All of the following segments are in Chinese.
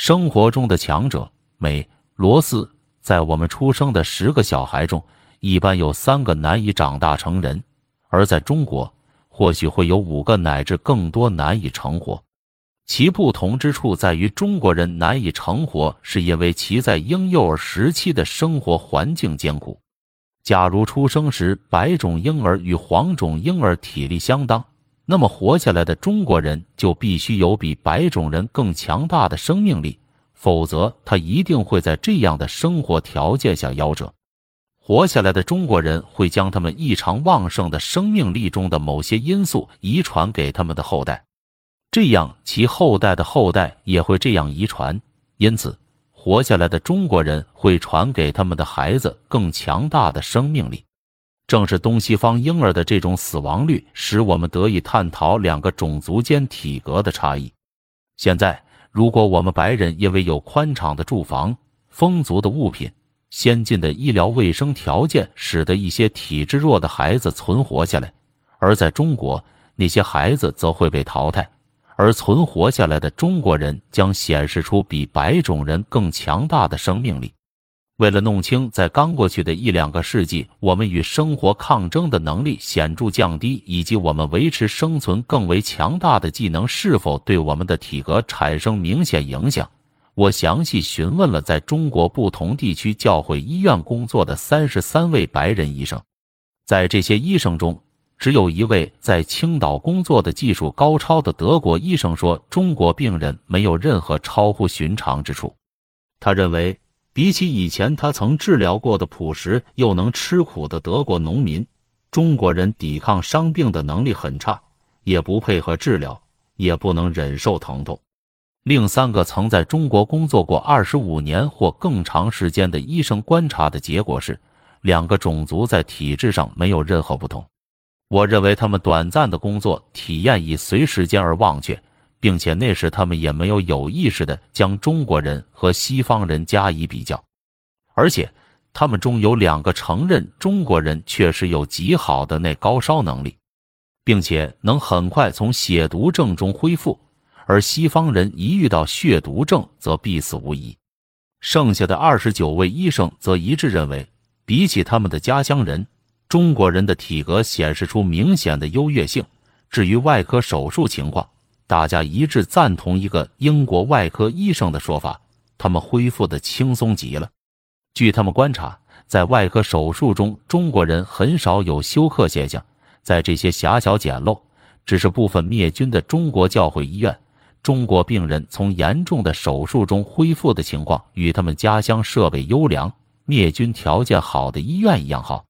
生活中的强者，美罗斯，在我们出生的十个小孩中，一般有三个难以长大成人；而在中国，或许会有五个乃至更多难以成活。其不同之处在于，中国人难以成活，是因为其在婴幼儿时期的生活环境艰苦。假如出生时白种婴儿与黄种婴儿体力相当。那么活下来的中国人就必须有比白种人更强大的生命力，否则他一定会在这样的生活条件下夭折。活下来的中国人会将他们异常旺盛的生命力中的某些因素遗传给他们的后代，这样其后代的后代也会这样遗传。因此，活下来的中国人会传给他们的孩子更强大的生命力。正是东西方婴儿的这种死亡率，使我们得以探讨两个种族间体格的差异。现在，如果我们白人因为有宽敞的住房、丰足的物品、先进的医疗卫生条件，使得一些体质弱的孩子存活下来，而在中国，那些孩子则会被淘汰，而存活下来的中国人将显示出比白种人更强大的生命力。为了弄清在刚过去的一两个世纪，我们与生活抗争的能力显著降低，以及我们维持生存更为强大的技能是否对我们的体格产生明显影响，我详细询问了在中国不同地区教会医院工作的三十三位白人医生。在这些医生中，只有一位在青岛工作的技术高超的德国医生说，中国病人没有任何超乎寻常之处。他认为。比起以前他曾治疗过的朴实又能吃苦的德国农民，中国人抵抗伤病的能力很差，也不配合治疗，也不能忍受疼痛。另三个曾在中国工作过二十五年或更长时间的医生观察的结果是，两个种族在体质上没有任何不同。我认为他们短暂的工作体验已随时间而忘却。并且那时他们也没有有意识的将中国人和西方人加以比较，而且他们中有两个承认中国人确实有极好的那高烧能力，并且能很快从血毒症中恢复，而西方人一遇到血毒症则必死无疑。剩下的二十九位医生则一致认为，比起他们的家乡人，中国人的体格显示出明显的优越性。至于外科手术情况，大家一致赞同一个英国外科医生的说法：他们恢复的轻松极了。据他们观察，在外科手术中，中国人很少有休克现象。在这些狭小简陋、只是部分灭菌的中国教会医院，中国病人从严重的手术中恢复的情况，与他们家乡设备优良、灭菌条件好的医院一样好。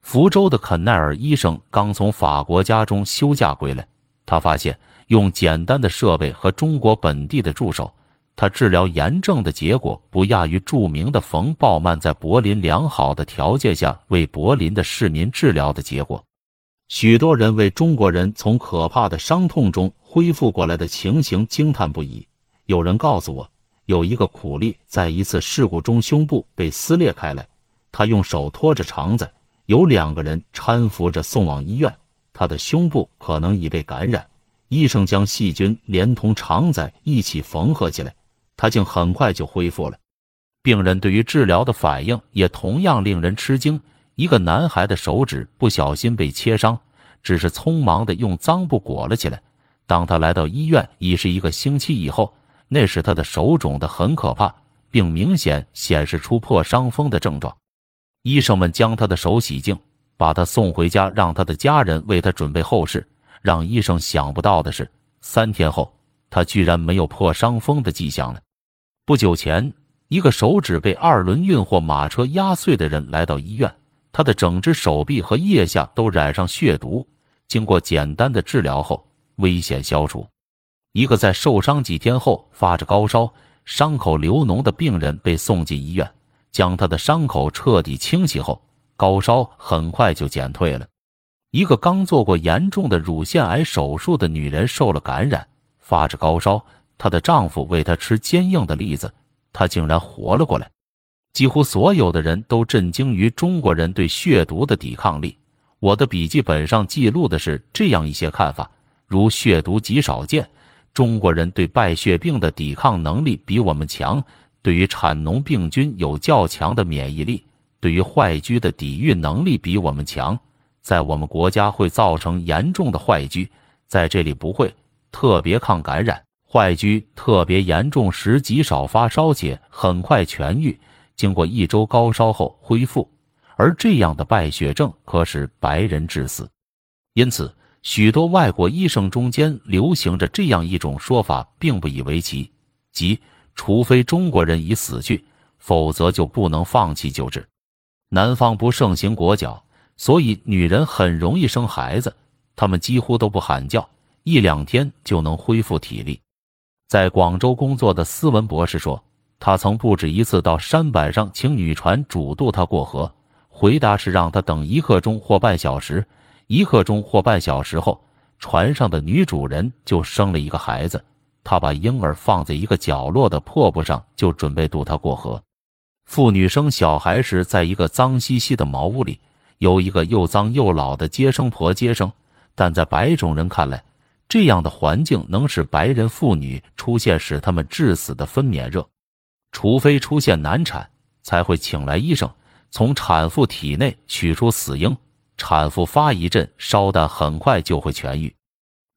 福州的肯奈尔医生刚从法国家中休假归来，他发现。用简单的设备和中国本地的助手，他治疗炎症的结果不亚于著名的冯鲍曼在柏林良好的条件下为柏林的市民治疗的结果。许多人为中国人从可怕的伤痛中恢复过来的情形惊叹不已。有人告诉我，有一个苦力在一次事故中胸部被撕裂开来，他用手托着肠子，有两个人搀扶着送往医院，他的胸部可能已被感染。医生将细菌连同肠仔一起缝合起来，他竟很快就恢复了。病人对于治疗的反应也同样令人吃惊。一个男孩的手指不小心被切伤，只是匆忙的用脏布裹了起来。当他来到医院已是一个星期以后，那时他的手肿得很可怕，并明显显示出破伤风的症状。医生们将他的手洗净，把他送回家，让他的家人为他准备后事。让医生想不到的是，三天后，他居然没有破伤风的迹象了。不久前，一个手指被二轮运货马车压碎的人来到医院，他的整只手臂和腋下都染上血毒。经过简单的治疗后，危险消除。一个在受伤几天后发着高烧、伤口流脓的病人被送进医院，将他的伤口彻底清洗后，高烧很快就减退了。一个刚做过严重的乳腺癌手术的女人受了感染，发着高烧。她的丈夫喂她吃坚硬的栗子，她竟然活了过来。几乎所有的人都震惊于中国人对血毒的抵抗力。我的笔记本上记录的是这样一些看法：如血毒极少见，中国人对败血病的抵抗能力比我们强，对于产脓病菌有较强的免疫力，对于坏疽的抵御能力比我们强。在我们国家会造成严重的坏疽，在这里不会特别抗感染。坏疽特别严重时极少发烧且很快痊愈，经过一周高烧后恢复。而这样的败血症可使白人致死，因此许多外国医生中间流行着这样一种说法，并不以为奇，即除非中国人已死去，否则就不能放弃救治。南方不盛行裹脚，所以女人很容易生孩子，她们几乎都不喊叫，一两天就能恢复体力。在广州工作的斯文博士说，他曾不止一次到山板上请女船主渡他过河。回答是让他等一刻钟或半小时，一刻钟或半小时后，船上的女主人就生了一个孩子。他把婴儿放在一个角落的破布上，就准备渡他过河。妇女生小孩时，在一个脏兮兮的茅屋里，由一个又脏又老的接生婆接生。但在白种人看来，这样的环境能使白人妇女出现使他们致死的分娩热，除非出现难产，才会请来医生。从产妇体内取出死婴，产妇发一阵烧，但很快就会痊愈。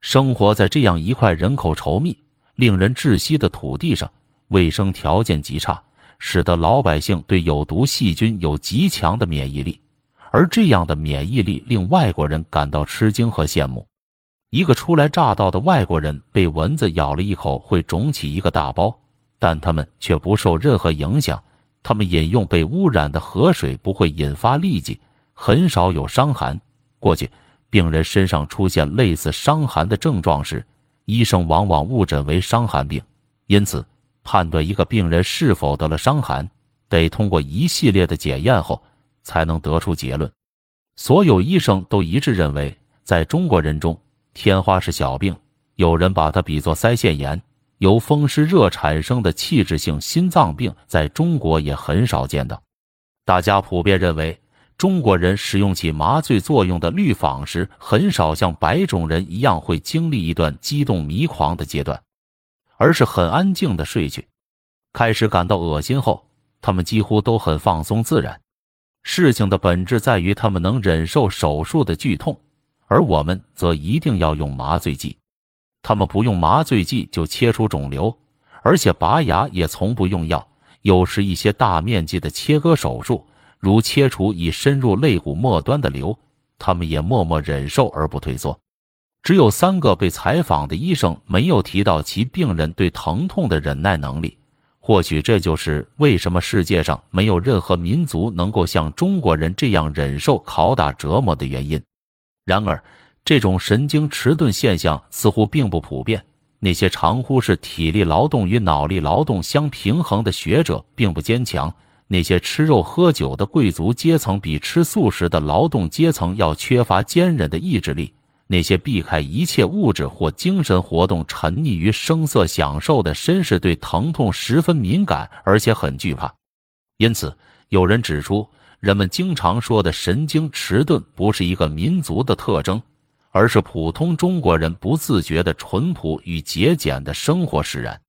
生活在这样一块人口稠密、令人窒息的土地上，卫生条件极差，使得老百姓对有毒细菌有极强的免疫力，而这样的免疫力令外国人感到吃惊和羡慕。一个初来乍到的外国人被蚊子咬了一口会肿起一个大包，但他们却不受任何影响。他们饮用被污染的河水不会引发痢疾，很少有伤寒。过去，病人身上出现类似伤寒的症状时，医生往往误诊为伤寒病。因此，判断一个病人是否得了伤寒，得通过一系列的检验后才能得出结论。所有医生都一致认为，在中国人中，天花是小病，有人把它比作腮腺炎。由风湿热产生的器质性心脏病，在中国也很少见到。大家普遍认为，中国人使用起麻醉作用的氯仿时，很少像白种人一样会经历一段激动迷狂的阶段，而是很安静的睡去。开始感到恶心后，他们几乎都很放松自然。事情的本质在于他们能忍受手术的剧痛，而我们则一定要用麻醉剂。他们不用麻醉剂就切除肿瘤，而且拔牙也从不用药。有时一些大面积的切割手术，如切除已深入肋骨末端的瘤，他们也默默忍受而不退缩。只有三个被采访的医生没有提到其病人对疼痛的忍耐能力。或许这就是为什么世界上没有任何民族能够像中国人这样忍受拷打折磨的原因。然而。这种神经迟钝现象似乎并不普遍。那些常忽视体力劳动与脑力劳动相平衡的学者并不坚强。那些吃肉喝酒的贵族阶层比吃素食的劳动阶层要缺乏坚韧的意志力。那些避开一切物质或精神活动、沉溺于声色享受的绅士对疼痛十分敏感，而且很惧怕。因此，有人指出，人们经常说的神经迟钝不是一个民族的特征。而是普通中国人不自觉的淳朴与节俭的生活使然。